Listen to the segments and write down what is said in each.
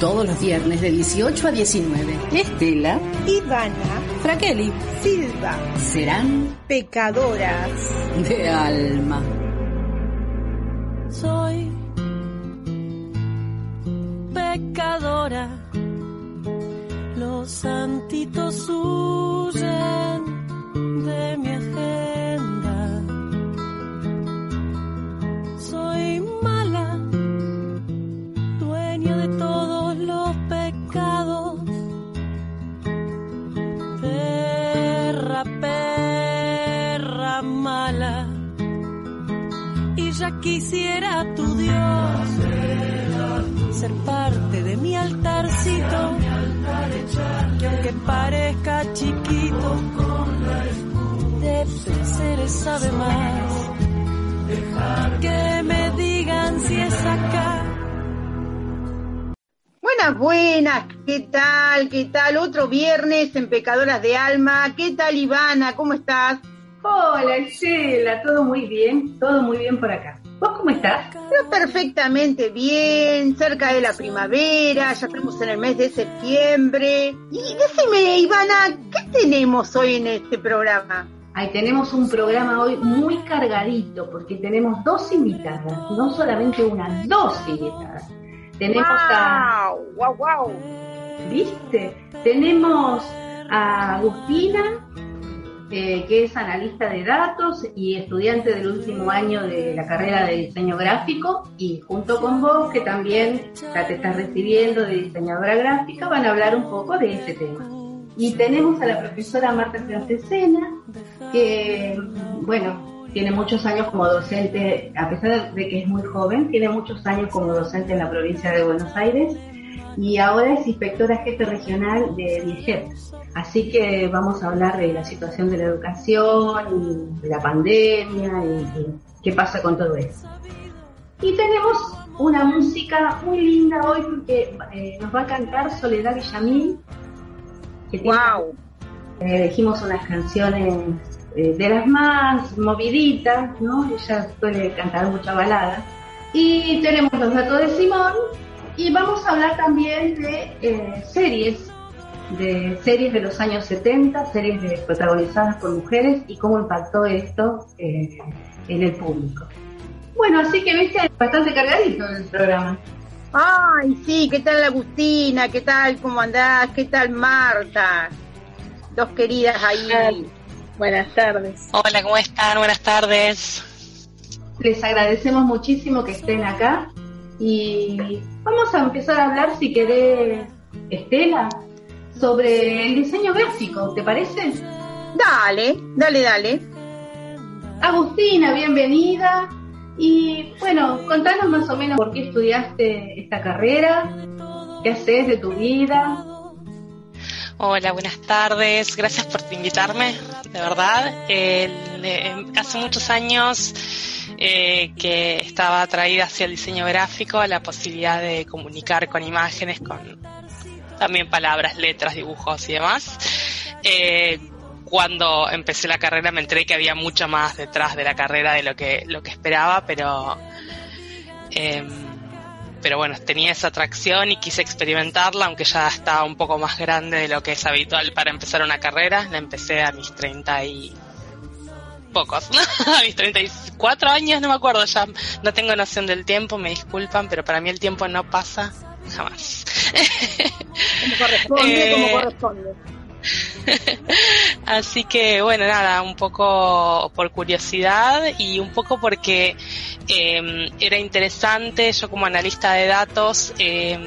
Todos los viernes de 18 a 19. Estela, Ivana, Fraqueli, Silva serán pecadoras. de alma. soy pecadora. Los santitos huyen de quisiera tu Dios ser parte de mi altarcito que aunque parezca chiquito de placeres sabe más que me digan si es acá Buenas, buenas, ¿qué tal? ¿Qué tal? Otro viernes en Pecadoras de Alma. ¿Qué tal, Ivana? ¿Cómo estás? Hola, Sheila, todo muy bien, todo muy bien por acá. ¿Vos cómo estás? Yo perfectamente bien, cerca de la primavera, ya estamos en el mes de septiembre. Y decime, Ivana, ¿qué tenemos hoy en este programa? Ahí tenemos un programa hoy muy cargadito porque tenemos dos invitadas, no solamente una, dos invitadas. Tenemos a, ¡Wow! ¡Wow, wow! ¿viste? Tenemos a Agustina, eh, que es analista de datos y estudiante del último año de la carrera de diseño gráfico, y junto con vos, que también ya te estás recibiendo de diseñadora gráfica, van a hablar un poco de ese tema. Y tenemos a la profesora Marta Francesena, que, bueno, tiene muchos años como docente, a pesar de que es muy joven, tiene muchos años como docente en la provincia de Buenos Aires y ahora es inspectora jefe regional de DIEGET. Así que vamos a hablar de la situación de la educación, y de la pandemia y, y qué pasa con todo eso. Y tenemos una música muy linda hoy porque eh, nos va a cantar Soledad Villamil. Que tiene- ¡Wow! eh, elegimos unas canciones eh, de las más moviditas, ¿no? Ella suele cantar mucha balada. Y tenemos los datos de Simón y vamos a hablar también de eh, series, de series de los años 70, series de- protagonizadas por mujeres y cómo impactó esto eh, en el público. Bueno, así que viste, bastante cargadito el programa. Ay, sí, ¿qué tal Agustina? ¿Qué tal? ¿Cómo andás? ¿Qué tal Marta? Dos queridas ahí. Buenas tardes. Hola, ¿cómo están? Buenas tardes. Les agradecemos muchísimo que estén acá y vamos a empezar a hablar, si querés, Estela, sobre el diseño gráfico, ¿te parece? Dale, dale, dale. Agustina, bienvenida. Y bueno, contanos más o menos por qué estudiaste esta carrera, qué haces de tu vida. Hola, buenas tardes. Gracias por invitarme, de verdad. El- hace muchos años eh, que estaba atraída hacia el diseño gráfico, la posibilidad de comunicar con imágenes, con también palabras, letras, dibujos y demás. Eh, cuando empecé la carrera me enteré que había mucho más detrás de la carrera de lo que, lo que esperaba, pero em, pero bueno, tenía esa atracción y quise experimentarla, aunque ya estaba un poco más grande de lo que es habitual para empezar una carrera. La empecé a mis 30 y pocos, a mis 34 años, no me acuerdo, ya no tengo noción del tiempo, me disculpan, pero para mí el tiempo no pasa jamás. Como corresponde, Eh, como corresponde. Así que bueno, nada, un poco por curiosidad y un poco porque eh, era interesante, yo como analista de datos, eh,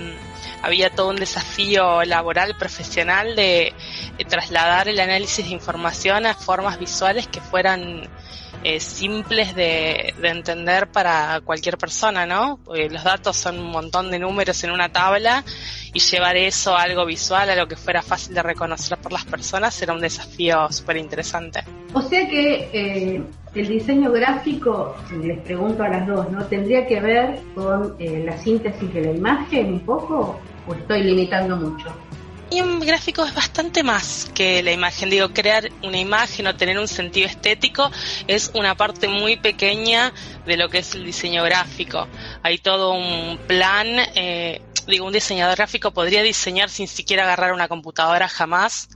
había todo un desafío laboral, profesional de, trasladar el análisis de información a formas visuales que fueran eh, simples de, de entender para cualquier persona, ¿no? Porque los datos son un montón de números en una tabla y llevar eso a algo visual, a lo que fuera fácil de reconocer por las personas, era un desafío súper interesante. O sea que eh, el diseño gráfico, les pregunto a las dos, ¿no? ¿Tendría que ver con eh, la síntesis de la imagen un poco? ¿O estoy limitando mucho? Y un gráfico es bastante más que la imagen. Digo, crear una imagen o tener un sentido estético es una parte muy pequeña de lo que es el diseño gráfico. Hay todo un plan, eh, digo, un diseñador gráfico podría diseñar sin siquiera agarrar una computadora jamás,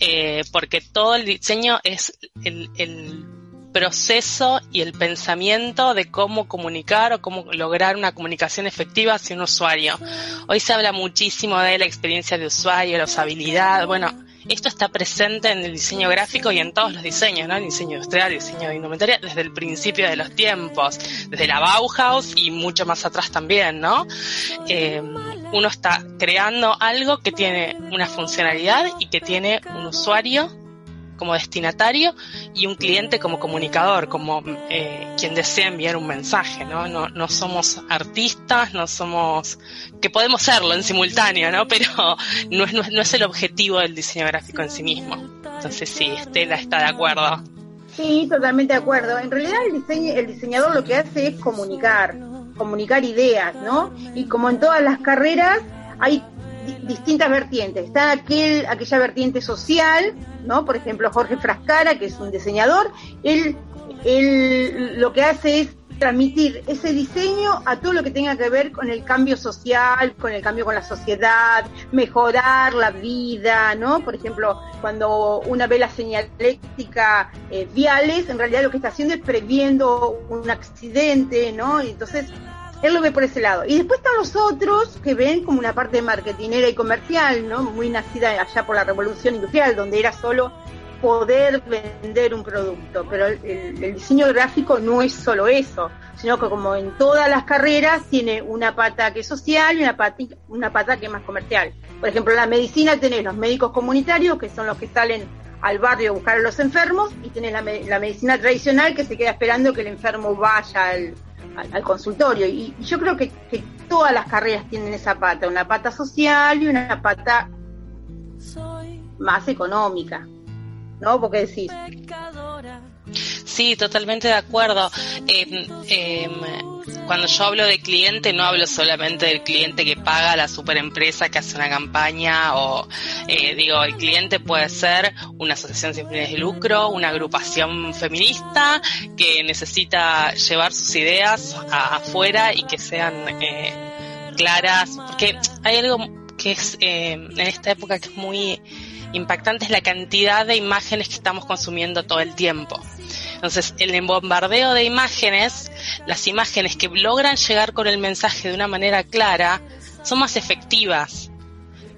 eh, porque todo el diseño es el proceso y el pensamiento de cómo comunicar o cómo lograr una comunicación efectiva hacia un usuario. Hoy se habla muchísimo de la experiencia de usuario, la usabilidad. Bueno, esto está presente en el diseño gráfico y en todos los diseños, ¿no? El diseño industrial, el diseño de indumentaria, desde el principio de los tiempos, desde la Bauhaus y mucho más atrás también, ¿no? Eh, uno está creando algo que tiene una funcionalidad y que tiene un usuario como destinatario y un cliente como comunicador, como eh, quien desea enviar un mensaje, ¿no? ¿no? Somos artistas, no somos, que podemos serlo en simultáneo, ¿no? Pero no es, no es, el objetivo del diseño gráfico en sí mismo. Entonces sí, Estela está de acuerdo. Sí, totalmente de acuerdo. En realidad el, diseño, el diseñador lo que hace es comunicar, comunicar ideas, ¿no? Y como en todas las carreras, hay distintas vertientes. Está aquel, aquella vertiente social, ¿no? Por ejemplo, Jorge Frascara, que es un diseñador, él, él lo que hace es transmitir ese diseño a todo lo que tenga que ver con el cambio social, con el cambio con la sociedad, mejorar la vida, ¿no? Por ejemplo, cuando una ve la señalética eh, viales, en realidad lo que está haciendo es previendo un accidente, ¿no? Entonces él lo ve por ese lado. Y después están los otros que ven como una parte marketinera y comercial, ¿no? Muy nacida allá por la revolución industrial, donde era solo poder vender un producto. Pero el, diseño gráfico no es solo eso, sino que como en todas las carreras tiene una pata que es social y una pata, que es más comercial. Por ejemplo, en la medicina tenés los médicos comunitarios, que son los que salen al barrio a buscar a los enfermos, y tenés la medicina tradicional que se queda esperando que el enfermo vaya al al, consultorio. Y, yo creo que, todas las carreras tienen esa pata, una pata social y una pata más económica. ¿No? Porque decís. Sí, totalmente de acuerdo. Em, em, cuando yo hablo de cliente, no hablo solamente del cliente que paga la superempresa que hace una campaña o, eh, digo, el cliente puede ser una asociación sin fines de lucro, una agrupación feminista que necesita llevar sus ideas afuera y que sean eh, claras, porque hay algo que es eh, en esta época que es muy impactante, es la cantidad de imágenes que estamos consumiendo todo el tiempo. Entonces, el bombardeo de imágenes, las imágenes que logran llegar con el mensaje de una manera clara, son más efectivas.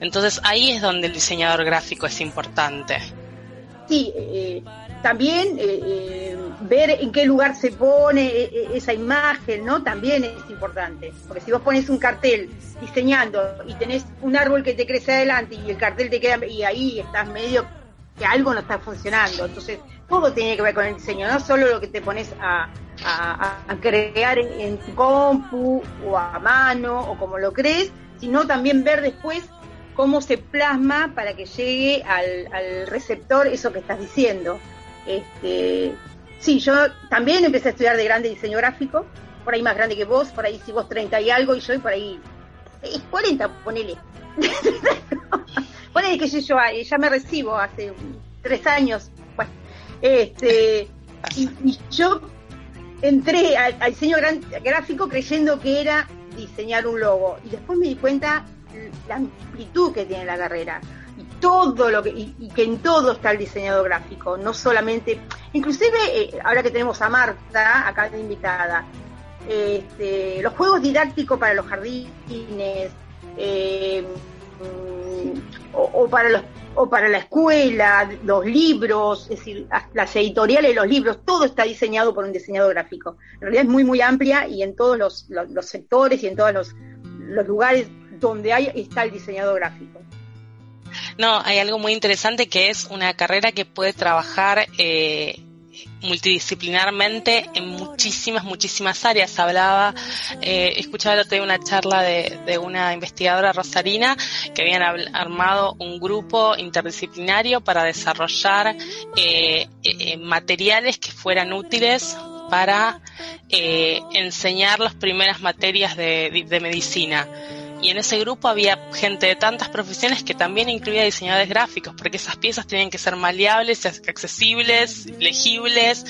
Entonces, ahí es donde el diseñador gráfico es importante. Sí, eh, también eh, eh, ver en qué lugar se pone esa imagen, ¿no? También es importante. Porque si vos pones un cartel diseñando y tenés un árbol que te crece adelante y el cartel te queda y ahí estás medio que algo no está funcionando. Entonces, todo tiene que ver con el diseño, no solo lo que te pones a, crear en, tu compu o a mano o como lo crees, sino también ver después cómo se plasma para que llegue al, receptor eso que estás diciendo. Este, sí, yo también empecé a estudiar de grande diseño gráfico, por ahí más grande que vos, por ahí si vos 30 y algo y yo y por ahí es 40, ponele. ponele que yo, yo ya me recibo hace tres años este, y, yo entré al, diseño gráfico creyendo que era diseñar un logo. Y después me di cuenta la amplitud que tiene la carrera. Todo lo que, y, que en todo está el diseñador gráfico, no solamente, inclusive eh, ahora que tenemos a Marta acá de invitada, este, los juegos didácticos para los jardines, eh, mm, o, para los o para la escuela, los libros, es decir, las editoriales, los libros, todo está diseñado por un diseñador gráfico. En realidad es muy, muy amplia y en todos los, sectores y en todos los, lugares donde hay está el diseñador gráfico. No, hay algo muy interesante que es una carrera que puede trabajar eh, multidisciplinarmente en muchísimas, muchísimas áreas. Hablaba, eh, escuchaba el otro día una charla de, una investigadora rosarina que habían armado un grupo interdisciplinario para desarrollar eh, eh, materiales que fueran útiles para enseñar las primeras materias de medicina y en ese grupo había gente de tantas profesiones que también incluía diseñadores gráficos, porque esas piezas tienen que ser maleables, accesibles, legibles.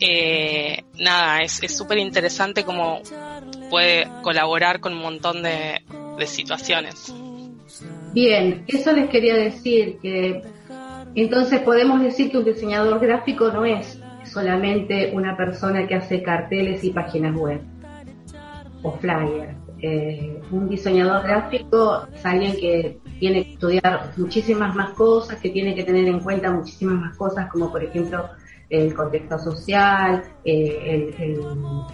Eh, nada, es súper interesante cómo puede colaborar con un montón de, de situaciones. Bien, eso les quería decir, que entonces podemos decir que un diseñador gráfico no es solamente una persona que hace carteles y páginas web o flyers. Eh, un diseñador gráfico es alguien que tiene que estudiar muchísimas más cosas, que tiene que tener en cuenta muchísimas más cosas, como por ejemplo el contexto social, eh,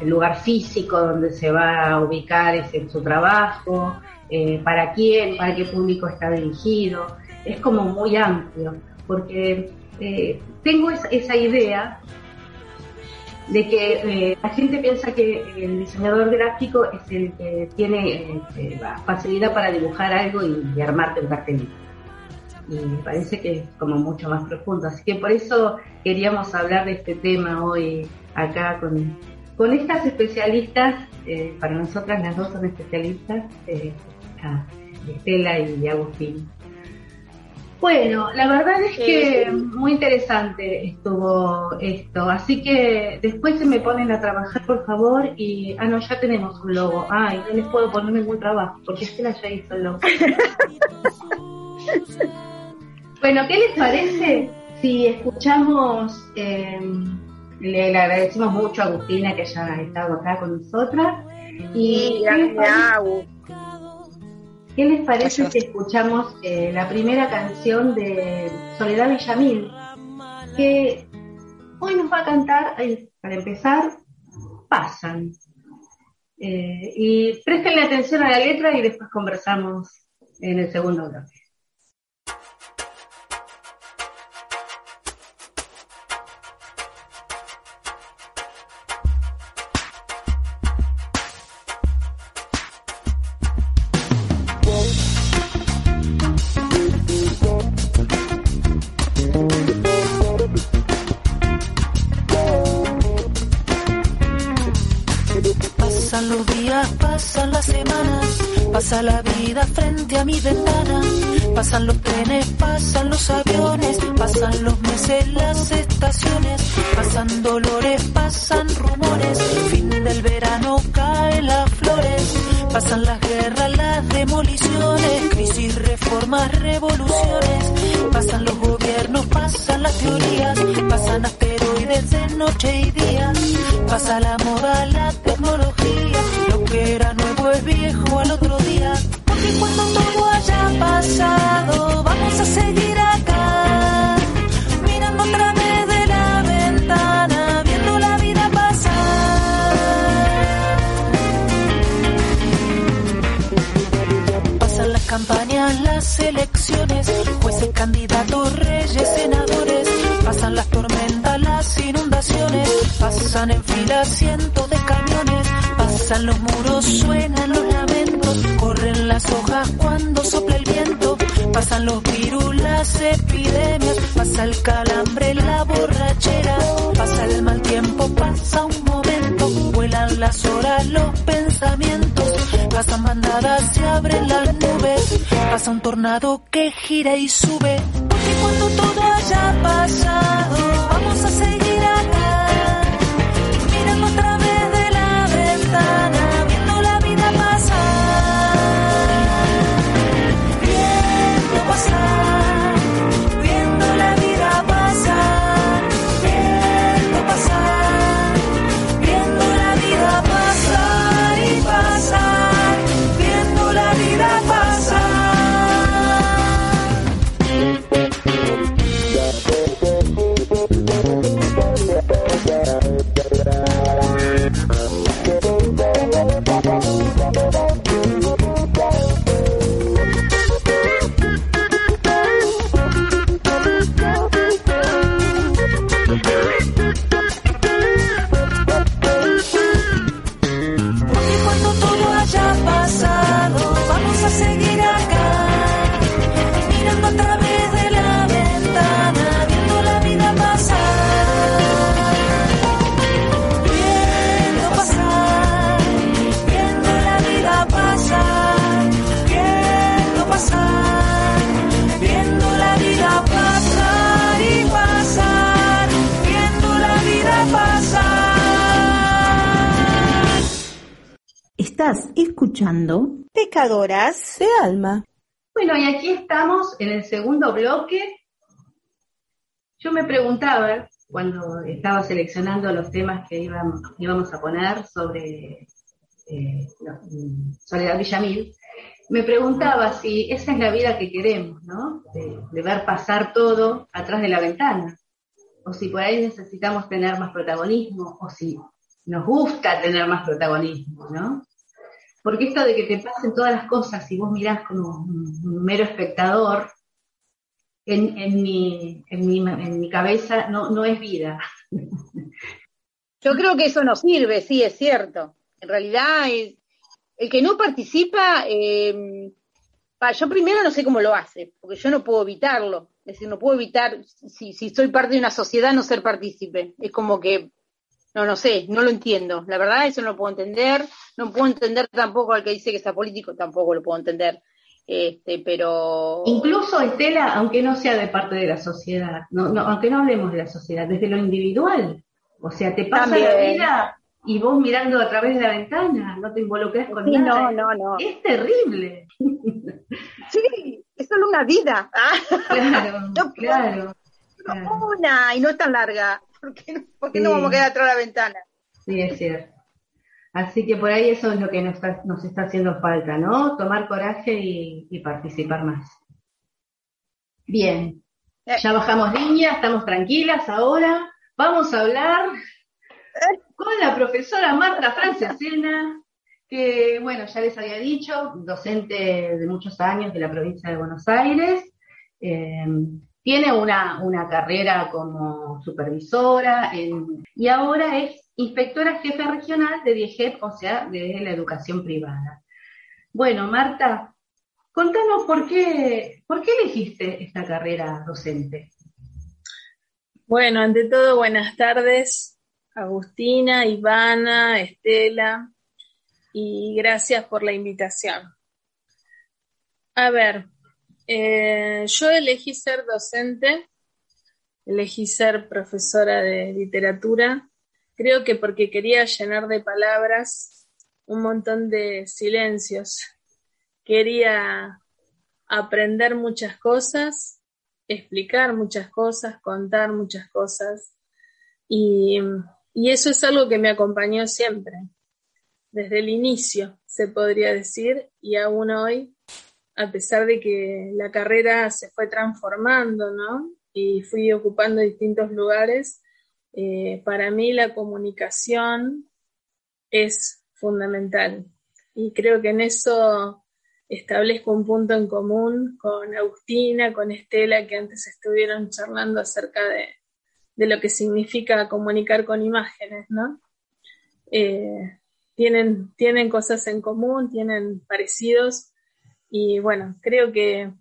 el, lugar físico donde se va a ubicar ese, su trabajo, eh, para quién, para qué público está dirigido. Es como muy amplio, porque tengo esa idea de que eh, la gente piensa que el diseñador gráfico es el que tiene eh, facilidad para dibujar algo y, armarte un cartelito. Y me parece que es como mucho más profundo. Así que por eso queríamos hablar de este tema hoy acá con, con estas especialistas. Eh, para nosotras las dos son especialistas, Estela y Agustín. Bueno, la verdad es que muy interesante estuvo esto, así que después se me ponen a trabajar, por favor, y, ah, no, ya tenemos un logo, ay, no les puedo poner ningún trabajo, porque Estela ya hizo el logo. bueno, ¿qué les parece si escuchamos, em, le, agradecemos mucho a Agustina que haya estado acá con nosotras, y... gracias, ¿Qué les parece si escuchamos eh, la primera canción de Soledad Villamil? Que hoy nos va a cantar, para empezar, Pasan. Eh, y prestenle atención a la letra y después conversamos en el segundo bloque. Pasa la vida frente a mi ventana, pasan los trenes, pasan los aviones, pasan los meses, las estaciones, pasan dolores, pasan rumores, fin del verano caen las flores, pasan las guerras, las demoliciones, crisis, reformas, revoluciones, pasan los gobiernos, pasan las teorías, pasan asteroides de noche y día, pasa la moda, la tecnología, era nuevo es viejo al otro día, porque cuando todo haya pasado, vamos a seguir acá, mirando a través de la ventana, viendo la vida pasar. Pasan las campañas, las elecciones, jueces, candidatos, reyes, senadores, pasan las tormentas, las inundaciones, pasan en fila cientos de camiones Pasan los muros, suenan los lamentos, corren las hojas cuando sopla el viento, pasan los virus, las epidemias, pasa el calambre, la borrachera, pasa el mal tiempo, pasa un momento, vuelan las horas, los pensamientos, pasan bandadas, se abren las nubes, pasa un tornado que gira y sube, porque cuando todo haya pasado, vamos a seguir acá, viendo Yo me preguntaba, cuando estaba seleccionando los temas que íbamos, a poner sobre eh, Soledad Villamil, me preguntaba si esa es la vida que queremos, ¿no? De, ver pasar todo atrás de la ventana. O si por ahí necesitamos tener más protagonismo, o si nos gusta tener más protagonismo, ¿no? Porque esto de que te pasen todas las cosas y vos mirás como un, mero espectador, en, en, mi, en, mi, en mi cabeza no, no es vida. Yo creo que eso no sirve, sí, es cierto. En realidad es, el que no participa, eh, yo primero no sé cómo lo hace, porque yo no puedo evitarlo. Es decir, no puedo evitar, si, si soy parte de una sociedad, no ser partícipe. Es como que, no, no sé, no lo entiendo. La verdad, eso no lo puedo entender. No puedo entender tampoco al que dice que está político, tampoco lo puedo entender. Este, pero. Incluso, Estela, aunque no sea de parte de la sociedad, no, no, aunque no hablemos de la sociedad, desde lo individual. O sea, te pasa la vida y vos mirando a través de la ventana, no te involucras con nada. No, no, no. Es terrible. Sí, es solo una vida. Claro, claro, Una, y no es tan larga. ¿Por qué, no, vamos a quedar atrás de la ventana? Sí, es cierto. Así que por ahí eso es lo que nos está, nos está haciendo falta, ¿no? Tomar coraje y, participar más. Bien, eh. ya bajamos línea, estamos tranquilas ahora. Vamos a hablar con la profesora Marta Francesena, que, bueno, ya les había dicho, docente de muchos años de la provincia de Buenos Aires. Eh, tiene una, carrera como supervisora y ahora es inspectora jefe regional de DIEGEP, o sea, de la educación privada. Bueno, Marta, contanos por qué, por qué elegiste esta carrera docente. Bueno, ante todo, buenas tardes. Agustina, Ivana, Estela, y gracias por la invitación. A ver, eh, yo elegí ser docente, elegí ser profesora de literatura, creo que porque quería llenar de palabras un montón de silencios, quería aprender muchas cosas, explicar muchas cosas, contar muchas cosas y y eso es algo que me acompañó siempre, desde el inicio, se podría decir, y aún hoy, a pesar de que la carrera se fue transformando, ¿no? Y fui ocupando distintos lugares, eh, para mí la comunicación es fundamental. Y creo que en eso establezco un punto en común con Agustina, con Estela, que antes estuvieron charlando acerca de, de lo que significa comunicar con imágenes, ¿no? Eh, tienen, tienen cosas en común, tienen parecidos y bueno, creo que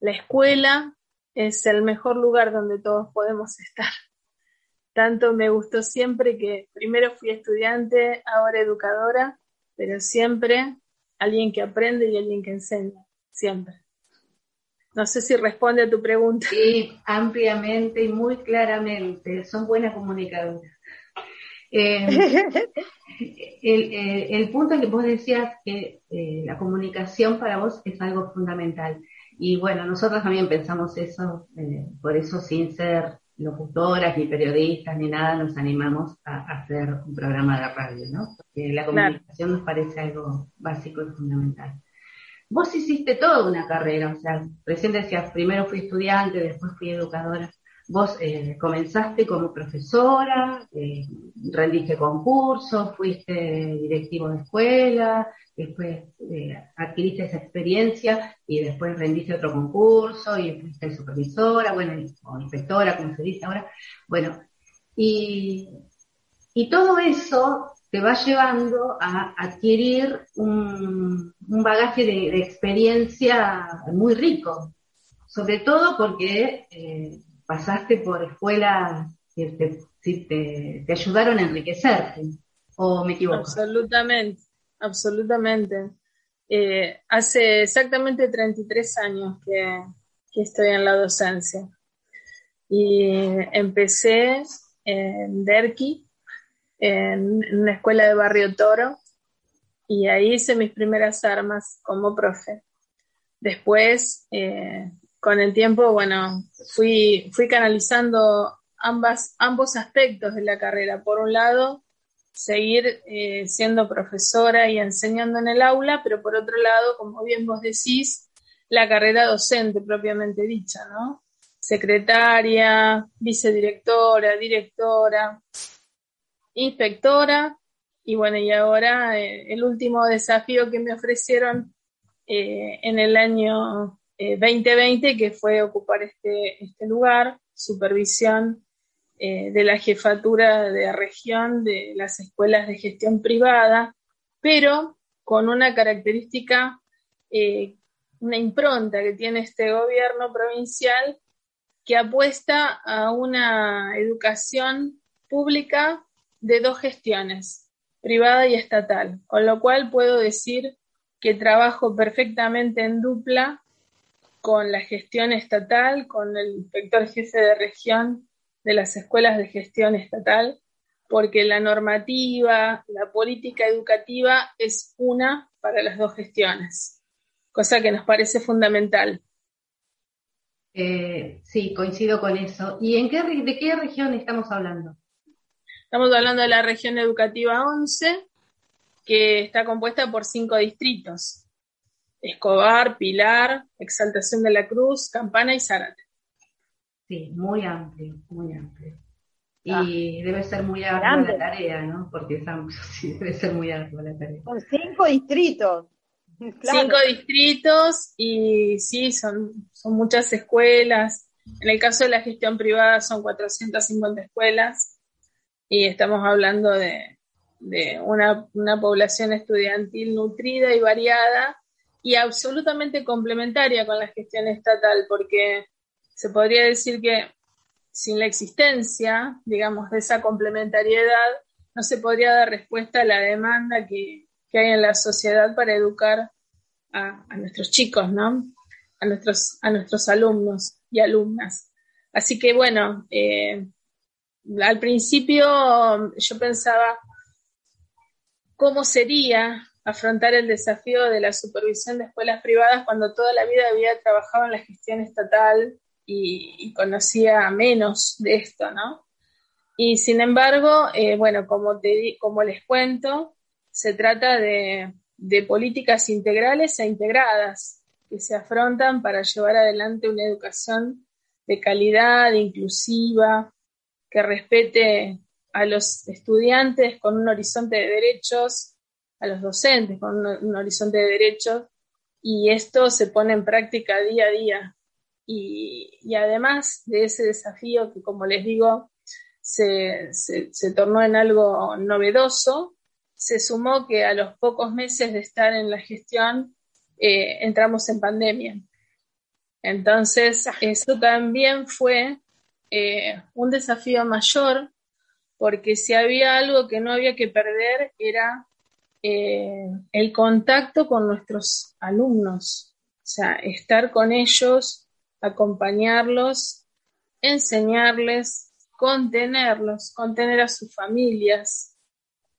la escuela es el mejor lugar donde todos podemos estar. Tanto me gustó siempre que primero fui estudiante, ahora educadora, pero siempre alguien que aprende y alguien que enseña, siempre. No sé si responde a tu pregunta. Sí, ampliamente y muy claramente. Son buenas comunicadoras. Eh, eh, el, punto que vos decías que eh, la comunicación para vos es algo fundamental. Y bueno, nosotros también pensamos eso, por eso sin ser locutoras, ni periodistas, ni nada, nos animamos a, hacer un programa de radio, ¿no? Porque la comunicación nos parece algo básico y fundamental. Vos hiciste toda una carrera, o sea, recién decías, primero fui estudiante, después fui educadora. Vos eh, comenzaste como profesora, eh, rendiste concursos, fuiste directivo de escuela, después eh, adquiriste esa experiencia y después rendiste otro concurso y fuiste supervisora, bueno, o inspectora, como se dice ahora. Bueno, y, y todo eso te va llevando a adquirir un, bagaje de, experiencia muy rico, sobre todo porque eh, pasaste por escuelas que te, ayudaron a enriquecerte, ¿o me equivoco? Absolutamente, absolutamente. Eh, hace exactamente 33 años que, que estoy en la docencia y empecé en Derqui, en una escuela de Barrio Toro, y ahí hice mis primeras armas como profe. Después, eh, con el tiempo, bueno, fui, fui canalizando ambos aspectos de la carrera. Por un lado, seguir eh, siendo profesora y enseñando en el aula, pero por otro lado, como bien vos decís, la carrera docente propiamente dicha, ¿no? Secretaria, vicedirectora, directora, inspectora, y bueno, y ahora eh, el último desafío que me ofrecieron eh, en el año 2020, que fue ocupar este, este lugar, supervisión eh, de la jefatura de región de las escuelas de gestión privada, pero con una característica, eh, una impronta que tiene este gobierno provincial que apuesta a una educación pública de dos gestiones, privada y estatal, con lo cual puedo decir que trabajo perfectamente en dupla con la gestión estatal, con el inspector jefe de región de las escuelas de gestión estatal, porque la normativa, la política educativa es una para las dos gestiones, cosa que nos parece fundamental. Eh, sí, coincido con eso. ¿Y en qué, de qué región estamos hablando? Estamos hablando de la región educativa 11, que está compuesta por cinco distritos. Escobar, Pilar, Exaltación de la Cruz, Campana y Zárate. Sí, muy amplio, muy amplio. Y ah. debe ser muy ardua la tarea, ¿no? Porque sí, debe ser muy ardua la tarea. Con cinco distritos. Cinco distritos y sí, son, son muchas escuelas. En el caso de la gestión privada son 450 escuelas y estamos hablando de, de una, una población estudiantil nutrida y variada y absolutamente complementaria con la gestión estatal, porque se podría decir que sin la existencia, digamos, de esa complementariedad, no se podría dar respuesta a la demanda que, hay en la sociedad para educar a, nuestros chicos, ¿no? A nuestros, a nuestros alumnos y alumnas. Así que bueno, eh, al principio yo pensaba cómo sería afrontar el desafío de la supervisión de escuelas privadas cuando toda la vida había trabajado en la gestión estatal y, conocía menos de esto, ¿no? Y sin embargo, eh, bueno, como, les cuento, se trata de, de políticas integrales e integradas que se afrontan para llevar adelante una educación de calidad, inclusiva, que respete a los estudiantes con un horizonte de derechos, a los docentes con un, un, horizonte de derechos, y esto se pone en práctica día a día. Y, además de ese desafío que, como les digo, se, tornó en algo novedoso, se sumó que a los pocos meses de estar en la gestión eh, entramos en pandemia. Entonces, eso también fue eh, un desafío mayor, porque si había algo que no había que perder era eh, el contacto con nuestros alumnos, o sea, estar con ellos acompañarlos, enseñarles, contenerlos, contener a sus familias.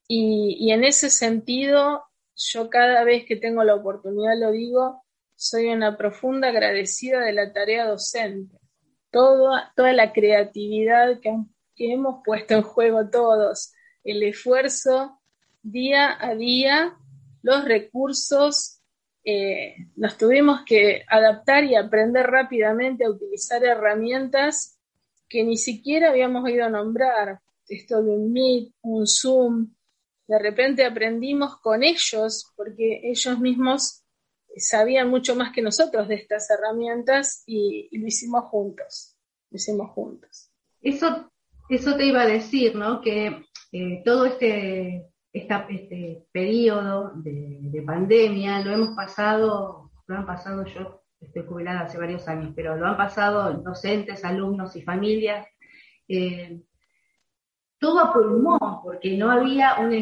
Y, en ese sentido, yo cada vez que tengo la oportunidad lo digo, soy una profunda agradecida de la tarea docente. Toda, toda la creatividad que, que hemos puesto en juego todos, el esfuerzo día a día, los recursos eh, nos tuvimos que adaptar y aprender rápidamente a utilizar herramientas que ni siquiera habíamos oído nombrar. Esto de un Meet, un Zoom. De repente aprendimos con ellos porque ellos mismos sabían mucho más que nosotros de estas herramientas y, lo hicimos juntos. Lo hicimos juntos. Eso, eso te iba a decir, ¿no? Que eh, todo este este periodo de, pandemia lo hemos pasado, lo han pasado yo, estoy jubilada hace varios años, pero lo han pasado docentes, alumnos y familias, eh, todo a pulmón, porque no había una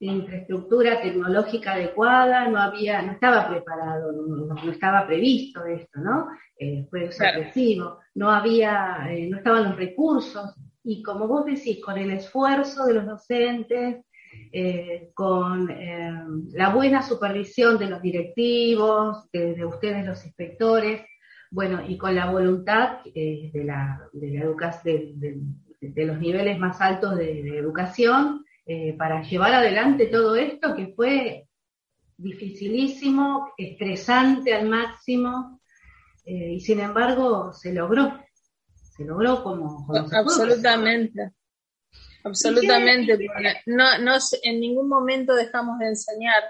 infraestructura tecnológica adecuada, no había, no estaba preparado, no, estaba previsto esto, ¿no? Eh, fue sorpresivo, no había, eh, no estaban los recursos, y como vos decís, con el esfuerzo de los docentes, eh, con eh, la buena supervisión de los directivos, de, ustedes los inspectores, bueno, y con la voluntad de, la, de, la de, los niveles más altos de, educación para llevar adelante todo esto que fue dificilísimo, estresante al máximo, y sin embargo se logró se logró como... Absolutamente. Absolutamente. No, no, en ningún momento dejamos de enseñar.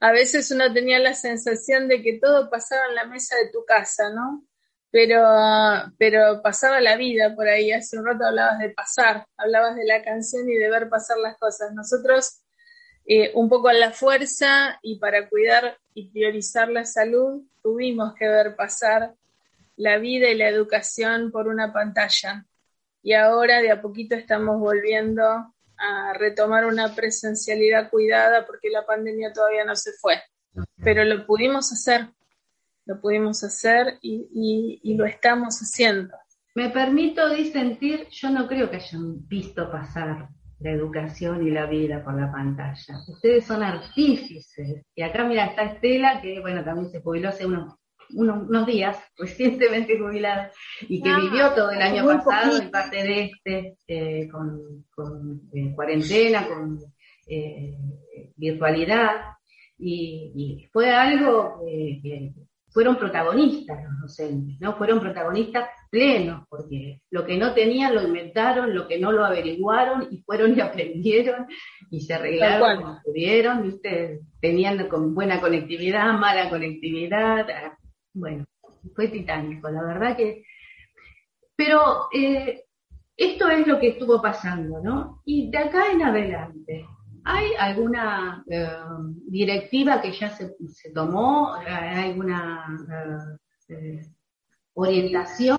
A veces uno tenía la sensación de que todo pasaba en la mesa de tu casa, ¿no? Pero, pero pasaba la vida por ahí. Hace un rato hablabas de pasar, hablabas de la canción y de ver pasar las cosas. Nosotros, eh, un poco a la fuerza y para cuidar y priorizar la salud, tuvimos que ver pasar la vida y la educación por una pantalla. Y ahora de a poquito estamos volviendo a retomar una presencialidad cuidada porque la pandemia todavía no se fue. Pero lo pudimos hacer, lo pudimos hacer y, lo estamos haciendo. Me permito disentir, yo no creo que hayan visto pasar la educación y la vida por la pantalla. Ustedes son artífices. Y acá, mira, está Estela, que bueno, también se jubiló hace unos unos, días, recientemente jubilada, y que ah, vivió todo el año pasado en parte de este, eh, con, eh, cuarentena, con eh, virtualidad, y, fue algo que fueron protagonistas los docentes, ¿no? Fueron protagonistas plenos, porque lo que no tenían lo inventaron, lo que no lo averiguaron, y fueron y aprendieron, y se arreglaron como pudieron, ¿viste? Tenían con buena conectividad, mala conectividad, bueno, fue titánico, la verdad que... Pero eh, esto es lo que estuvo pasando, ¿no? Y de acá en adelante, ¿hay alguna eh, directiva que ya se, tomó? ¿Hay alguna eh, orientación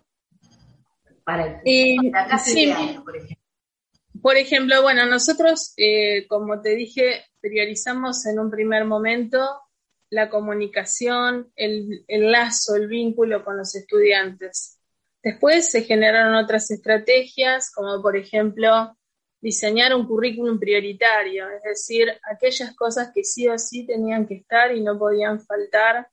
para el acá sí, por ejemplo? Por ejemplo, bueno, nosotros, como te dije, priorizamos en un primer momento la comunicación, el, lazo, el vínculo con los estudiantes. Después se generaron otras estrategias, como por ejemplo diseñar un currículum prioritario, es decir, aquellas cosas que sí o sí tenían que estar y no podían faltar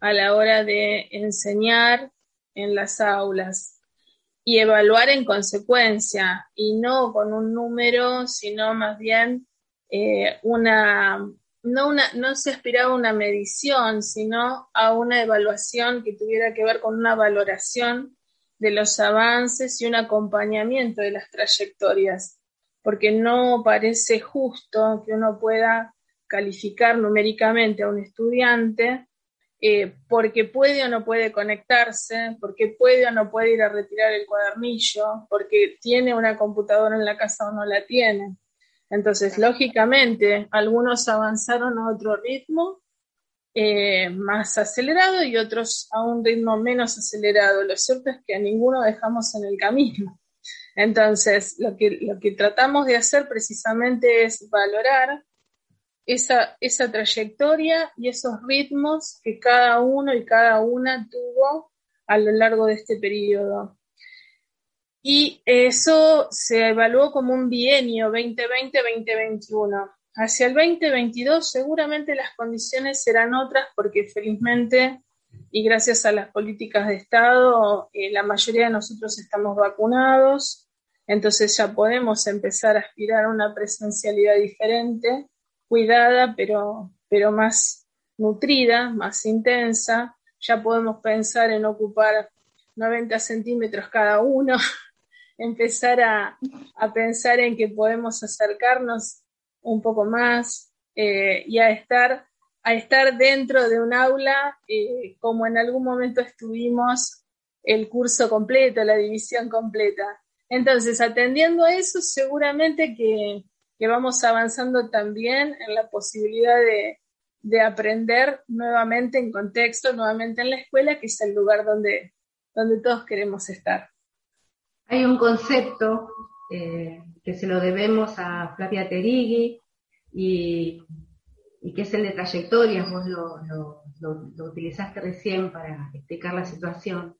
a la hora de enseñar en las aulas y evaluar en consecuencia y no con un número, sino más bien eh, una, no, no se aspiraba a una medición, sino a una evaluación que tuviera que ver con una valoración de los avances y un acompañamiento de las trayectorias, porque no parece justo que uno pueda calificar numéricamente a un estudiante eh, porque puede o no puede conectarse, porque puede o no puede ir a retirar el cuadernillo, porque tiene una computadora en la casa o no la tiene. Entonces, lógicamente, algunos avanzaron a otro ritmo eh, más acelerado y otros a un ritmo menos acelerado. Lo cierto es que a ninguno dejamos en el camino. Entonces, lo que, lo que tratamos de hacer precisamente es valorar esa, esa trayectoria y esos ritmos que cada uno y cada una tuvo a lo largo de este periodo y eso se evaluó como un bienio 2020-2021. Hacia el 2022 seguramente las condiciones serán otras porque felizmente y gracias a las políticas de Estado eh, la mayoría de nosotros estamos vacunados, entonces ya podemos empezar a aspirar a una presencialidad diferente, cuidada pero, pero más nutrida, más intensa. Ya podemos pensar en ocupar 90 centímetros cada uno empezar a, pensar en que podemos acercarnos un poco más eh, y a estar, a estar dentro de un aula eh, como en algún momento estuvimos el curso completo, la división completa. Entonces, atendiendo a eso, seguramente que, vamos avanzando también en la posibilidad de, de, aprender nuevamente en contexto, nuevamente en la escuela, que es el lugar donde, donde todos queremos estar. Hay un concepto eh, que se lo debemos a Flavia Terigui y, que es el de trayectorias, vos lo, utilizaste recién para explicar la situación,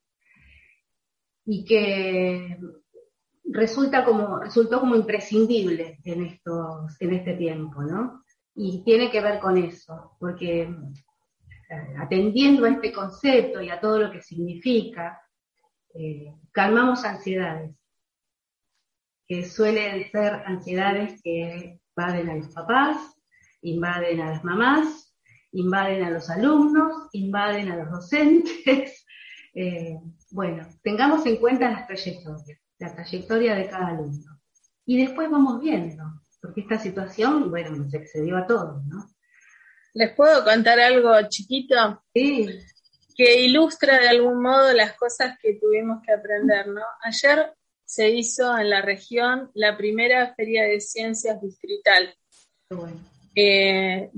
y que resulta como, resultó como imprescindible en, estos, en este tiempo, ¿no? Y tiene que ver con eso, porque eh, atendiendo a este concepto y a todo lo que significa, eh, calmamos ansiedades, que suelen ser ansiedades que invaden a los papás, invaden a las mamás, invaden a los alumnos, invaden a los docentes. Eh, bueno, tengamos en cuenta las trayectorias, la trayectoria de cada alumno. Y después vamos viendo, porque esta situación, bueno, nos excedió a todos, ¿no? ¿Les puedo contar algo chiquito? Sí. Que ilustra de algún modo las cosas que tuvimos que aprender, ¿no? Ayer se hizo en la región la primera feria de ciencias distrital. Bueno. Eh,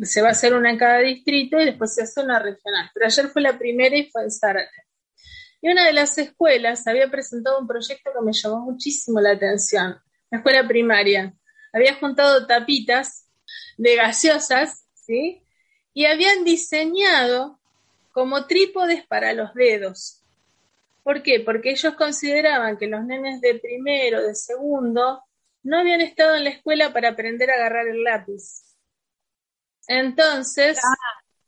se va a hacer una en cada distrito y después se hace una regional. Pero ayer fue la primera y fue en Zárate. Y una de las escuelas había presentado un proyecto que me llamó muchísimo la atención, la escuela primaria. Había juntado tapitas de gaseosas y habían diseñado como trípodes para los dedos. ¿Por qué? Porque ellos consideraban que los nenes de primero, de segundo, no habían estado en la escuela para aprender a agarrar el lápiz. Entonces,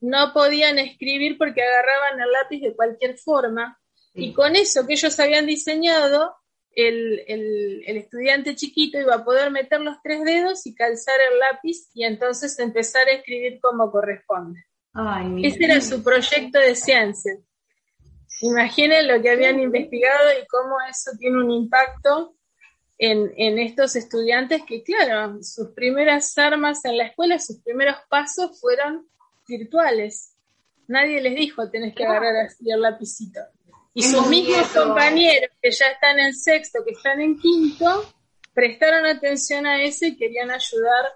no podían escribir porque agarraban el lápiz de cualquier forma. Y con eso que ellos habían diseñado, el, estudiante chiquito iba a poder meter los tres dedos y calzar el lápiz y entonces empezar a escribir como corresponde. Ese era su proyecto de ciencia. Imaginen lo que habían investigado y cómo eso tiene un impacto en, en, estos estudiantes que, claro, sus primeras armas en la escuela, sus primeros pasos fueron virtuales. Nadie les dijo, tenés que agarrar así el lapicito. Y sus mismos compañeros que ya están en sexto, que están en quinto, prestaron atención a eso y querían ayudar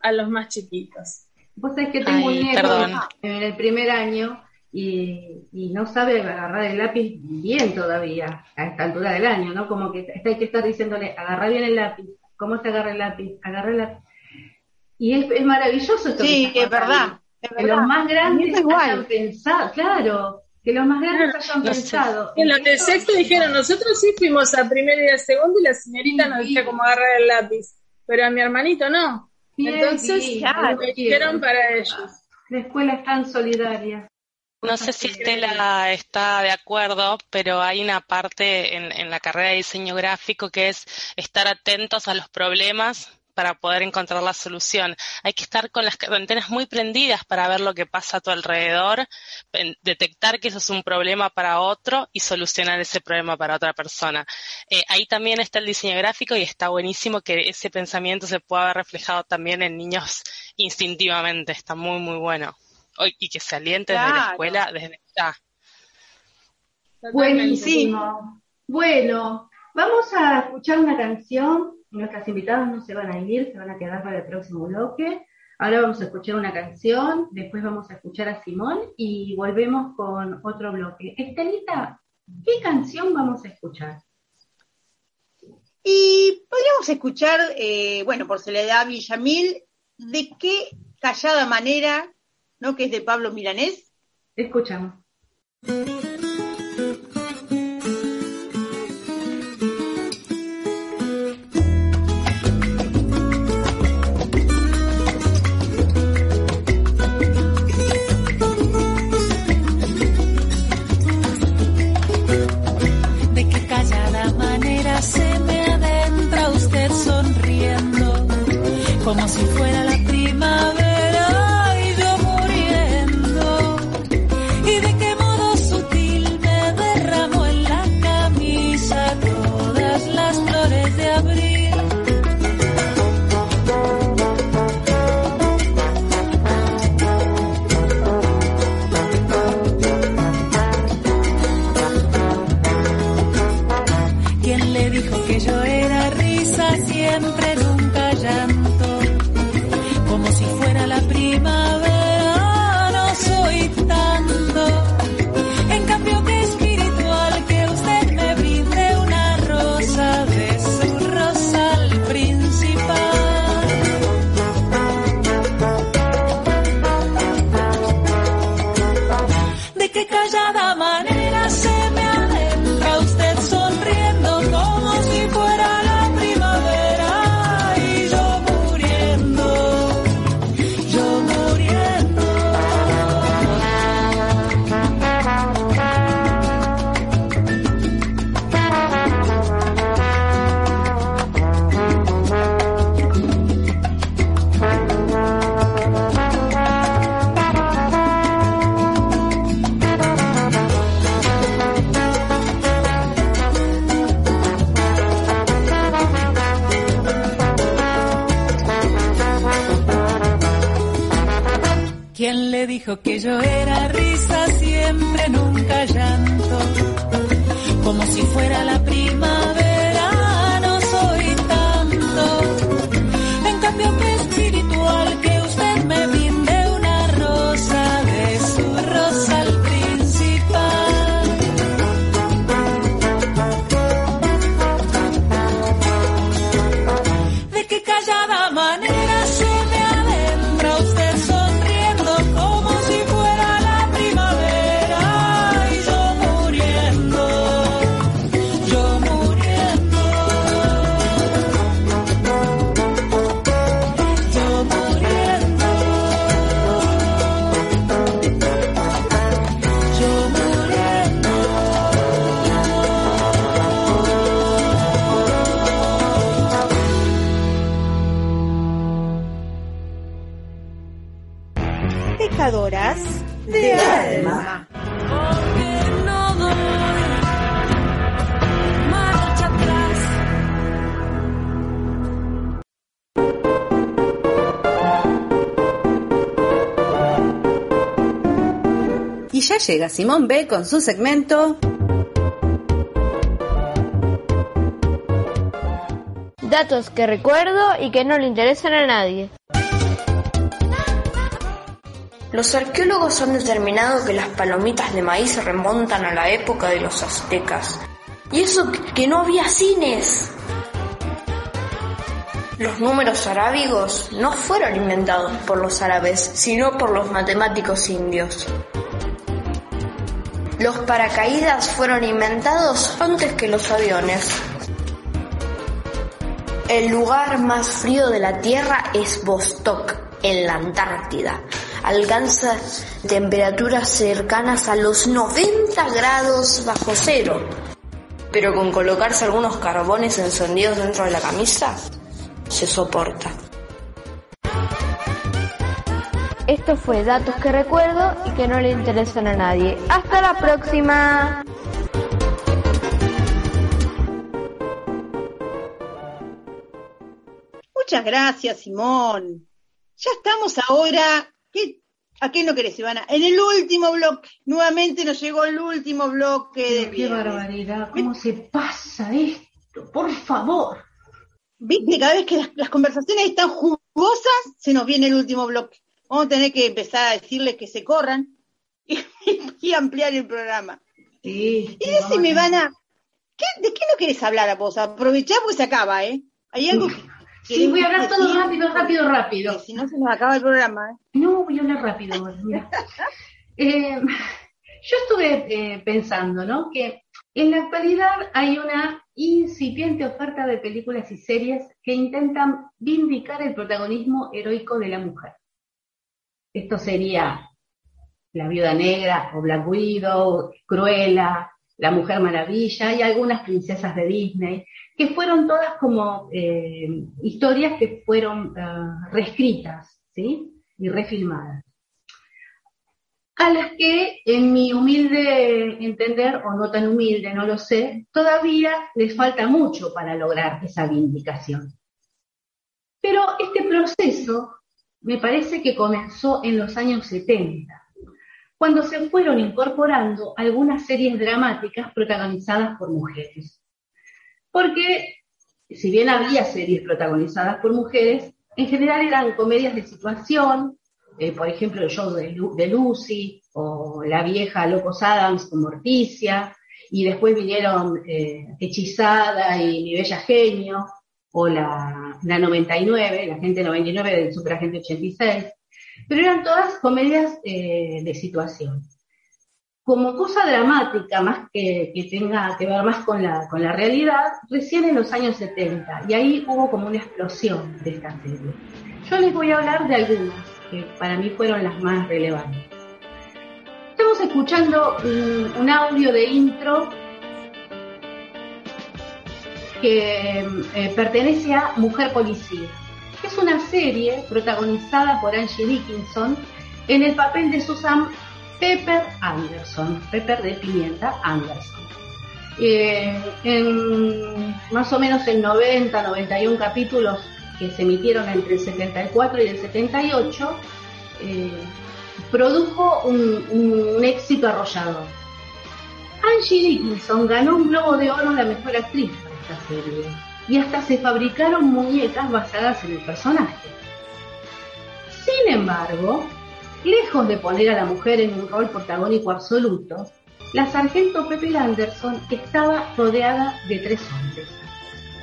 a los más chiquitos. Vos sabés que tengo un nieto en el primer año y, no sabe agarrar el lápiz bien todavía, a esta altura del año, ¿no? Como que hay que estar diciéndole, agarra bien el lápiz, ¿cómo se agarra el lápiz? Agarra el lápiz. Y es, maravilloso esto. Sí, es verdad. Que los más grandes hayan pensado, claro, que los más grandes hayan pensado. En los de sexto dijeron, nosotros sí fuimos a primero y a segundo y la señorita nos dijo cómo agarrar el lápiz, pero a mi hermanito no. Entonces, lo dijeron para ellos. La escuela es tan solidaria. No sé si Estela está de acuerdo, pero hay una parte en, en la carrera de diseño gráfico que es estar atentos a los problemas para poder encontrar la solución. Hay que estar con las antenas muy prendidas para ver lo que pasa a tu alrededor, detectar que eso es un problema para otro y solucionar ese problema para otra persona. Eh, ahí también está el diseño gráfico y está buenísimo que ese pensamiento se pueda ver reflejado también en niños instintivamente. Está muy, muy bueno. Y que se aliente desde la escuela, desde ya. Buenísimo. Bueno, vamos a escuchar una canción Nuestras invitadas no se van a ir, se van a quedar para el próximo bloque. Ahora vamos a escuchar una canción, después vamos a escuchar a Simón y volvemos con otro bloque. Estelita, ¿qué canción vamos a escuchar? Y podríamos escuchar, eh, bueno, por Soledad Villamil, de qué callada manera, ¿no? Que es de Pablo Milanés. Escuchamos. Como si fuera la ya llega Simón B con su segmento Datos que recuerdo y que no le interesan a nadie. Los arqueólogos han determinado que las palomitas de maíz se remontan a la época de los aztecas. Y eso que no había cines. Los números arábigos no fueron inventados por los árabes, sino por los matemáticos indios. Los paracaídas fueron inventados antes que los aviones. El lugar más frío de la Tierra es Vostok, en la Antártida. Alcanza temperaturas cercanas a los 90 grados bajo cero. Pero con colocarse algunos carbones encendidos dentro de la camisa, se soporta. Esto fue Datos que recuerdo y que no le interesan a nadie. Hasta la próxima. Muchas gracias, Simón. Ya estamos ahora. ¿qué- ¿A qué no querés, Ivana? En el último bloque. Nuevamente nos llegó el último bloque de Qué barbaridad, ¿cómo se pasa esto? Por favor. Viste, cada vez que las, las conversaciones están jugosas, se nos viene el último bloque. Vamos a tener que empezar a decirles que se corran y, y ampliar el programa. Sí, Y decime, Ivana, ¿qué, ¿de qué no querés hablar a vos? Aprovechá porque se acaba, ¿eh? Hay algo que... Sí, voy a hablar todo rápido, rápido, rápido. Si no, se nos acaba el programa, ¿eh? No, voy a hablar rápido. mira. Eh, yo estuve eh, pensando, ¿no? Que en la actualidad hay una incipiente oferta de películas y series que intentan vindicar el protagonismo heroico de la mujer. Esto sería La Viuda Negra o Black Widow, Cruella, La Mujer Maravilla y algunas princesas de Disney, que fueron todas como eh, historias que fueron eh, reescritas, ¿sí? Y refilmadas. A las que, en mi humilde entender, o no tan humilde, no lo sé, todavía les falta mucho para lograr esa vindicación. Pero este proceso me parece que comenzó en los años 70, cuando se fueron incorporando algunas series dramáticas protagonizadas por mujeres. Porque si bien había series protagonizadas por mujeres, en general eran comedias de situación, eh, por ejemplo el show de, Lu- de Lucy o la vieja Locos Adams con Morticia, y después vinieron eh, Hechizada y Mi Bella Genio, o la, la 99, la gente 99 del Superagente 86, pero eran todas comedias eh, de situación. Como cosa dramática, más que, que tenga que ver más con la, con la realidad, recién en los años 70, y ahí hubo como una explosión de esta serie. Yo les voy a hablar de algunas, que para mí fueron las más relevantes. Estamos escuchando un, un audio de intro que eh, pertenece a Mujer Policía, es una serie protagonizada por Angie Dickinson en el papel de Susan Pepper Anderson, Pepper de Pimienta Anderson. Eh, en más o menos en 90, 91 capítulos que se emitieron entre el 74 y el 78, eh, produjo un, un éxito arrollador. Angie Dickinson ganó un Globo de Oro a la mejor actriz serie y hasta se fabricaron muñecas basadas en el personaje. Sin embargo, lejos de poner a la mujer en un rol protagónico absoluto, la sargento Pepe Anderson estaba rodeada de tres hombres.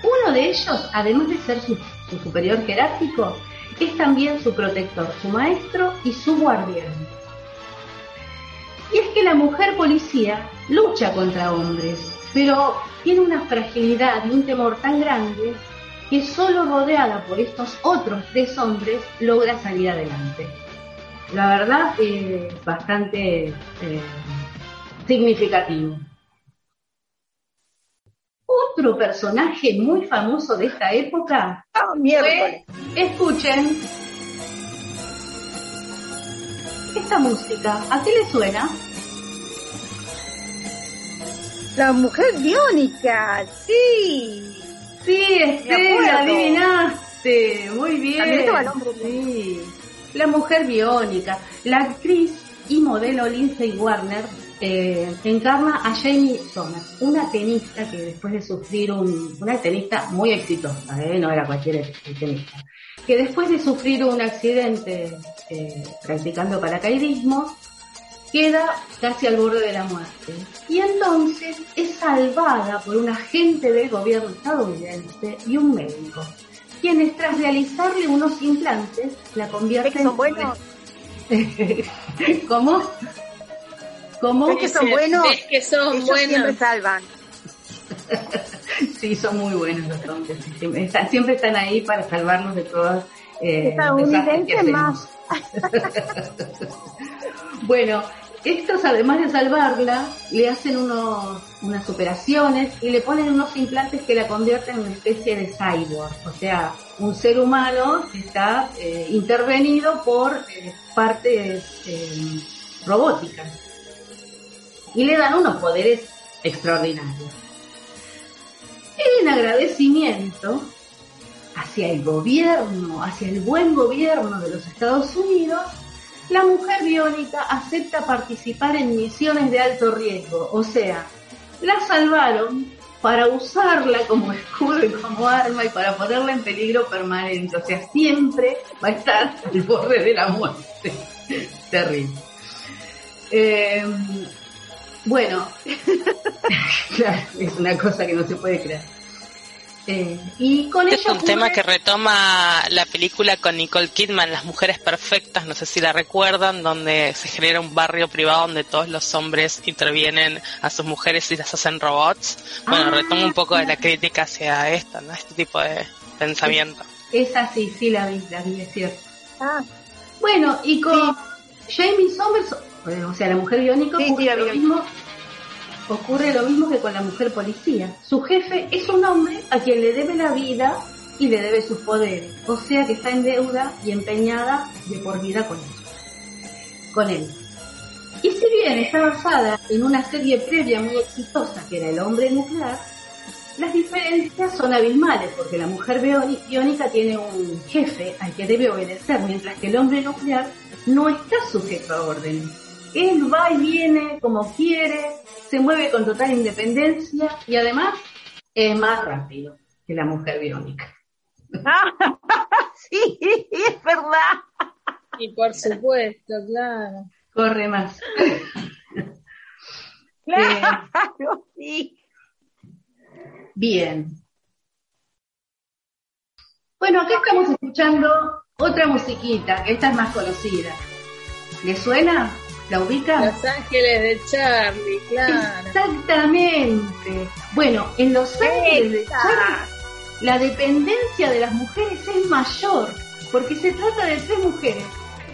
Uno de ellos, además de ser su superior jerárquico, es también su protector, su maestro y su guardián. Y es que la mujer policía lucha contra hombres, pero tiene una fragilidad y un temor tan grande que solo rodeada por estos otros tres hombres logra salir adelante. La verdad es bastante eh, significativo. Otro personaje muy famoso de esta época Ah, fue, escuchen, esta música, ¿a qué le suena? La mujer biónica, sí. Sí, Estela, adivinaste. Muy bien. Hombre. Sí. La mujer biónica. La actriz y modelo Lindsay Warner eh, encarna a Jamie Somers, una tenista que después de sufrir un, una tenista muy exitosa, ¿eh? no era cualquier tenista, que después de sufrir un accidente eh, practicando paracaidismo, queda casi al borde de la muerte. Y entonces es salvada por un agente del gobierno estadounidense y un médico, quienes tras realizarle unos implantes la convierten ¿Es que son buenos? ¿Cómo? ¿Cómo? ¿Es que son buenos? Es que son Ellos buenos. siempre salvan. Sí, son muy buenos los hombres. siempre están ahí para salvarnos de todas. Eh, que más. bueno, estos además de salvarla, le hacen unos, unas operaciones y le ponen unos implantes que la convierten en una especie de cyborg, o sea, un ser humano que está eh, intervenido por eh, partes eh, robóticas. Y le dan unos poderes extraordinarios. En agradecimiento hacia el gobierno, hacia el buen gobierno de los Estados Unidos, la mujer biónica acepta participar en misiones de alto riesgo, o sea, la salvaron para usarla como escudo y como arma y para ponerla en peligro permanente, o sea, siempre va a estar al borde de la muerte. Terrible. Eh, bueno, es una cosa que no se puede creer. Eh, y con Este ello es un tema que retoma la película con Nicole Kidman, Las Mujeres Perfectas, no sé si la recuerdan, donde se genera un barrio privado donde todos los hombres intervienen a sus mujeres y las hacen robots. Bueno, Ah, retoma un poco de la crítica hacia esto, ¿no? Este tipo de pensamiento. Esa sí, sí la vi, la vi, es cierto. Ah, Bueno, y con Jamie Sommers, eh, o sea, la mujer biónica, Sí, sí, lo mismo, ocurre lo mismo que con la mujer policía. Su jefe es un hombre a quien le debe la vida y le debe sus poderes. O sea que está en deuda y empeñada de por vida con él. Con él. Y si bien está basada en una serie previa muy exitosa que era El hombre nuclear, las diferencias son abismales porque la mujer biónica tiene un jefe al que debe obedecer, mientras que el hombre nuclear no está sujeto a órdenes. Él va y viene como quiere, se mueve con total independencia y además es más rápido que la mujer biónica. sí, es verdad. Y por supuesto, claro. Corre más. Claro, sí. Bien. Bueno, acá estamos escuchando otra musiquita, que esta es más conocida. ¿Le suena? ¿La ubica? Los Ángeles de Charlie, claro. Exactamente. Bueno, en Los Ángeles de. Charlie, la dependencia de las mujeres es mayor, porque se trata de tres mujeres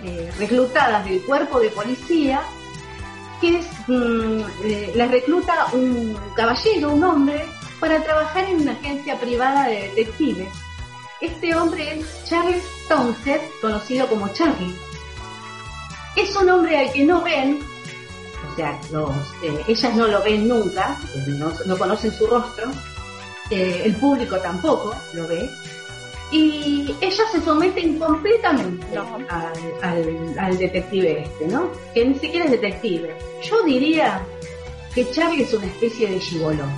eh, reclutadas del cuerpo de policía, que es, mm, eh, las recluta un caballero, un hombre, para trabajar en una agencia privada de detectives. Este hombre es Charles Townsend, conocido como Charlie. Es un hombre al que no ven, o sea, los, eh, ellas no lo ven nunca, no, no conocen su rostro, eh, el público tampoco lo ve, y ellas se someten completamente al, al, detective este, ¿no? Que ni siquiera es detective. Yo diría que Charlie es una especie de gigolón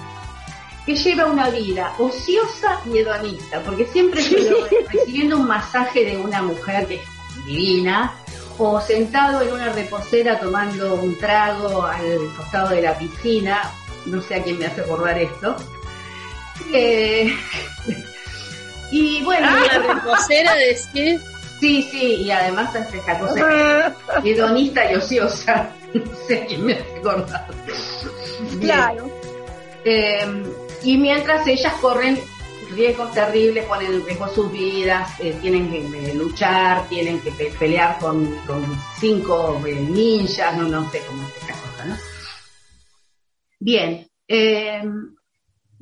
que lleva una vida ociosa y hedonista, porque siempre estoy recibiendo un masaje de una mujer que es divina, o sentado en una reposera tomando un trago al costado de la piscina, no sé a quién me hace acordar esto. Eh, y bueno, ah, la reposera decir. Sí, sí, y además hace esta cosa hedonista y ociosa. No sé a quién me hace acordar. Claro. Eh, y mientras ellas corren riesgos terribles, ponen en riesgo sus vidas, eh, tienen que eh, luchar, tienen que pelear con, cinco eh, ninjas, no, no sé cómo es esta cosa, ¿no? Bien,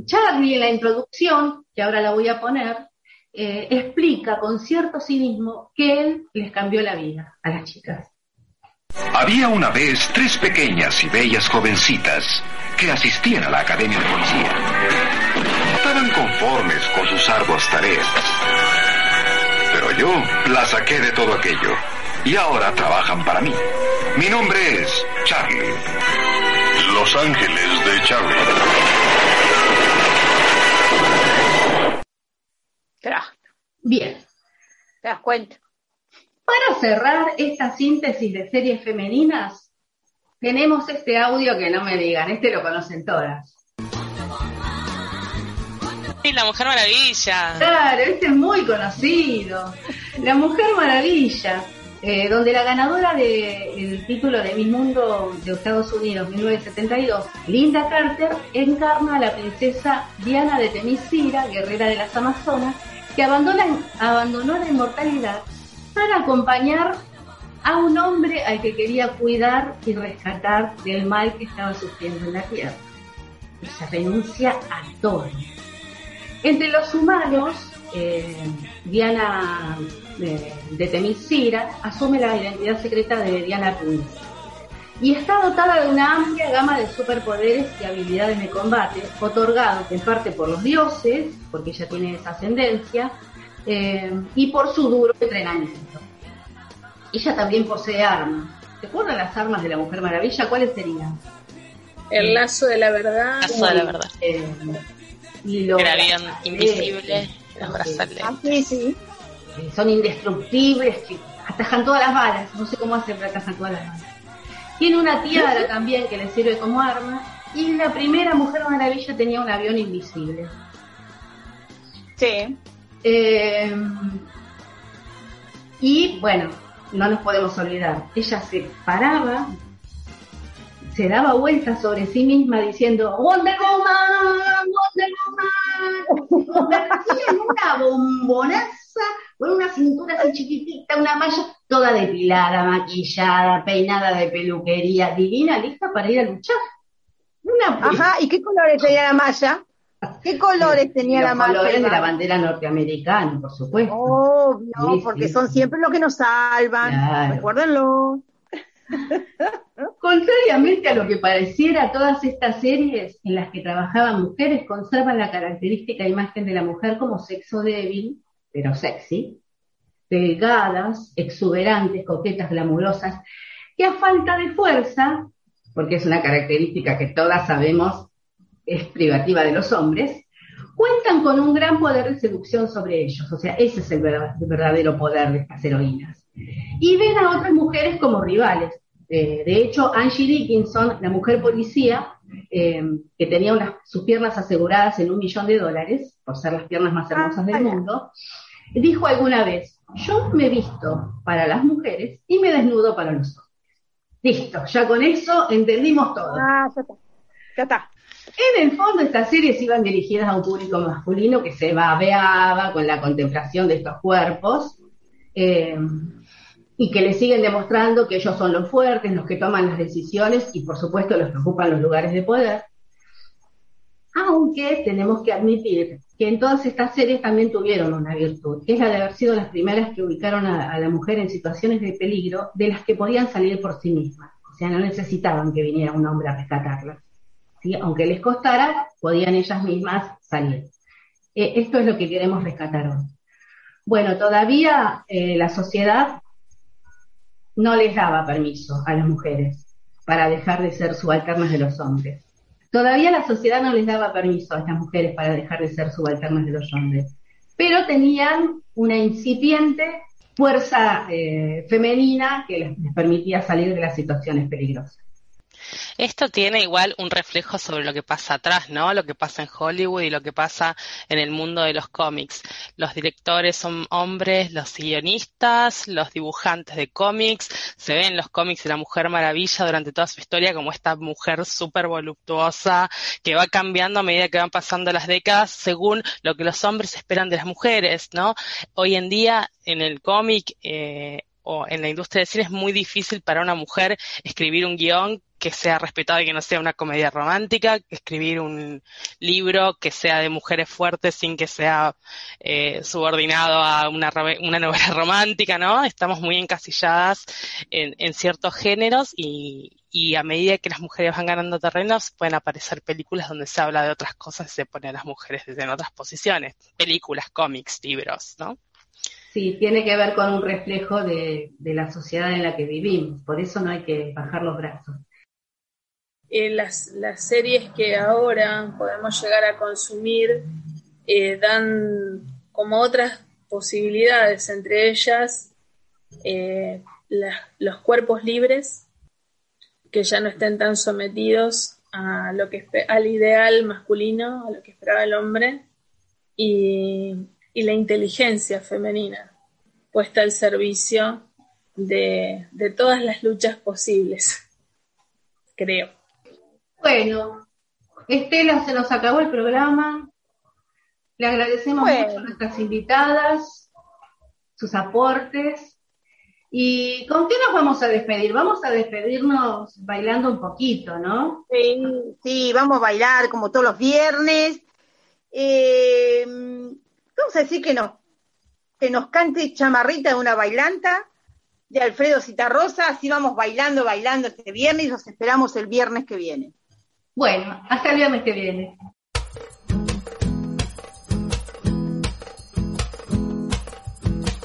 Charlie en la introducción, que ahora la voy a poner, explica con cierto cinismo que él les cambió la vida a las chicas. Había una vez tres pequeñas y bellas jovencitas que asistían a la Academia de Policía. Estaban conformes con sus arduas tareas. Pero yo las saqué de todo aquello y ahora trabajan para mí. Mi nombre es Charlie. Los Ángeles de Charlie. Bien. ¿Te das cuenta? Para cerrar esta síntesis de series femeninas, tenemos este audio que no me digan, este lo conocen todas. Sí, La Mujer Maravilla. Claro, este es muy conocido. La Mujer Maravilla, eh, donde la ganadora del título de Mi Mundo de Estados Unidos 1972, Linda Carter, encarna a la princesa Diana de Temisira, guerrera de las Amazonas, que abandona, abandonó la inmortalidad para acompañar a un hombre al que quería cuidar y rescatar del mal que estaba sufriendo en la tierra. Ella renuncia a todo. Entre los humanos, eh, Diana de, de, Temisira asume la identidad secreta de Diana Prince y está dotada de una amplia gama de superpoderes y habilidades de combate, otorgados en parte por los dioses, porque ella tiene esa ascendencia, eh, y por su duro entrenamiento ella también posee armas. ¿Te acuerdan las armas de la Mujer Maravilla? ¿Cuáles serían? El lazo de la verdad. Lazo de la verdad. Eh, y lo, Era invisible, los brazales. Ah, sí, sí. Eh, son indestructibles, que atajan todas las balas. No sé cómo hacen para atajar todas las balas. Tiene una tiara también que le sirve como arma. Y la primera Mujer Maravilla tenía un avión invisible. Sí. Eh, y bueno, no nos podemos olvidar. Ella se paraba, se daba vueltas sobre sí misma diciendo Wonder Woman, Wonder Woman, en una bombonaza, con una cintura así chiquitita, una malla toda depilada, maquillada, peinada de peluquería, divina, lista para ir a luchar. Una... Ajá, ¿y qué colores tenía la malla? ¿Qué colores tenía la malla? Colores de la bandera norteamericana, por supuesto. Obvio, porque son siempre los que nos salvan. Recuérdenlo. Contrariamente a lo que pareciera, todas estas series en las que trabajaban mujeres conservan la característica imagen de la mujer como sexo débil, pero sexy, delgadas, exuberantes, coquetas, glamurosas, que a falta de fuerza, porque es una característica que todas sabemos es privativa de los hombres, cuentan con un gran poder de seducción sobre ellos. O sea, ese es el verdadero poder de estas heroínas. Y ven a otras mujeres como rivales. Eh, de hecho, Angie Dickinson, la mujer policía, eh, que tenía sus piernas aseguradas en un millón de dólares, por ser las piernas más hermosas del mundo, dijo alguna vez, yo me visto para las mujeres y me desnudo para los hombres. Listo, ya con eso entendimos todo. Ah, ya está. Ya está. En el fondo estas series iban dirigidas a un público masculino que se babeaba con la contemplación de estos cuerpos eh, y que le siguen demostrando que ellos son los fuertes, los que toman las decisiones y por supuesto los que ocupan los lugares de poder. Aunque tenemos que admitir que en todas estas series también tuvieron una virtud, que es la de haber sido las primeras que ubicaron a, la mujer en situaciones de peligro de las que podían salir por sí mismas. O sea, no necesitaban que viniera un hombre a rescatarlas aunque les costara, podían ellas mismas salir. Eh, esto es lo que queremos rescatar hoy. Bueno, todavía eh, la sociedad no les daba permiso a las mujeres para dejar de ser subalternas de los hombres. Todavía la sociedad no les daba permiso a estas mujeres para dejar de ser subalternas de los hombres, pero tenían una incipiente fuerza eh, femenina que les permitía salir de las situaciones peligrosas. Esto tiene igual un reflejo sobre lo que pasa atrás, ¿no? Lo que pasa en Hollywood y lo que pasa en el mundo de los cómics. Los directores son hombres, los guionistas, los dibujantes de cómics. Se ven los cómics de la Mujer Maravilla durante toda su historia como esta mujer súper voluptuosa que va cambiando a medida que van pasando las décadas según lo que los hombres esperan de las mujeres, ¿no? Hoy en día en el cómic eh, o en la industria del cine es muy difícil para una mujer escribir un guion que sea respetado y que no sea una comedia romántica, escribir un libro que sea de mujeres fuertes sin que sea eh, subordinado a una, una, novela romántica, ¿no? Estamos muy encasilladas en, en ciertos géneros y, y, a medida que las mujeres van ganando terrenos pueden aparecer películas donde se habla de otras cosas y se pone las mujeres en otras posiciones, películas, cómics, libros, ¿no? Sí, tiene que ver con un reflejo de, la sociedad en la que vivimos, por eso no hay que bajar los brazos. Eh, las, las, series que ahora podemos llegar a consumir eh, dan como otras posibilidades, entre ellas eh, los cuerpos libres, que ya no estén tan sometidos a lo que al ideal masculino, a lo que esperaba el hombre, y, y la inteligencia femenina puesta al servicio de, de todas las luchas posibles, creo. Bueno, Estela, se nos acabó el programa. Le agradecemos mucho a nuestras invitadas, sus aportes. ¿Y con qué nos vamos a despedir? Vamos a despedirnos bailando un poquito, ¿no? Sí, sí vamos a bailar como todos los viernes. Eh, vamos a decir que nos, que nos cante Chamarrita de una bailanta de Alfredo Citarrosa, así vamos bailando, bailando este viernes y los esperamos el viernes que viene. Bueno, hasta el viernes que viene.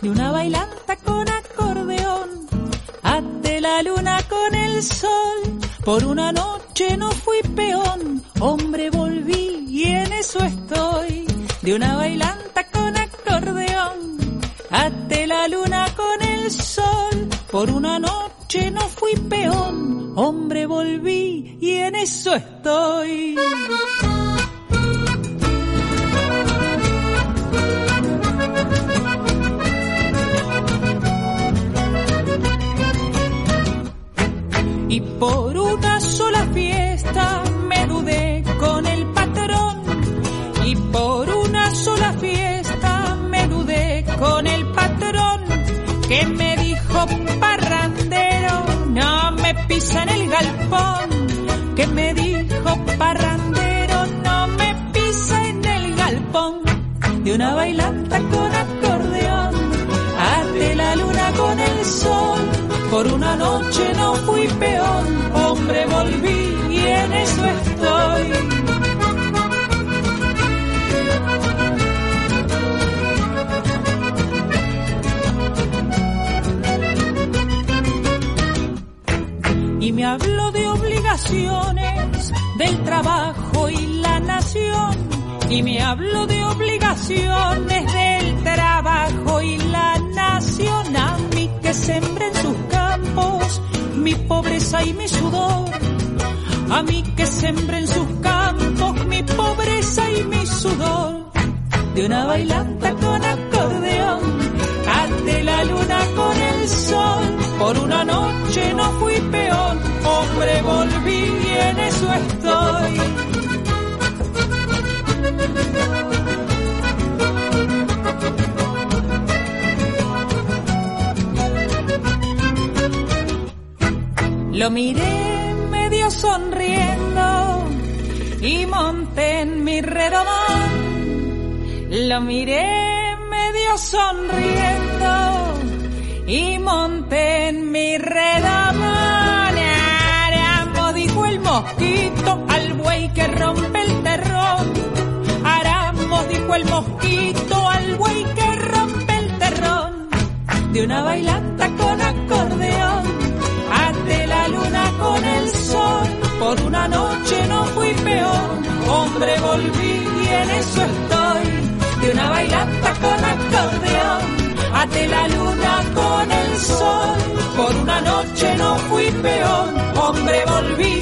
De una bailanta con acordeón, ante la luna con el sol. Por una noche no fui peón, hombre volví y en eso estoy. De una bailanta con acordeón, ante la luna con el sol. Por una noche no fui peón, hombre volví y en eso estoy. Y por una sola fiesta me dudé con el patrón. Y por una sola fiesta me dudé con el patrón que me dijo pisa en el galpón, que me dijo parrandero, no me pisa en el galpón, de una bailanta con acordeón, ante la luna con el sol, por una noche no fui peón, hombre volví y en eso estoy. Y me habló de obligaciones, del trabajo y la nación. A mí que sembré en sus campos mi pobreza y mi sudor. A mí que sembré en sus campos mi pobreza y mi sudor. De una bailanta con acordeón, ante la luna con el sol. Por una noche no fui peón hombre volví y en eso estoy. Lo miré medio sonriendo y monté en mi redomón. Lo miré medio sonriendo y monté en mi redomón mosquito al buey que rompe el terrón. El mosquito al buey que rompe el de una bailanta con acordeón. Ante la luna con el sol, por una noche no fui peor. Hombre, volví y en eso estoy, de una bailanta con acordeón. Ante la luna con el sol, por una noche no fui peor. Hombre, volví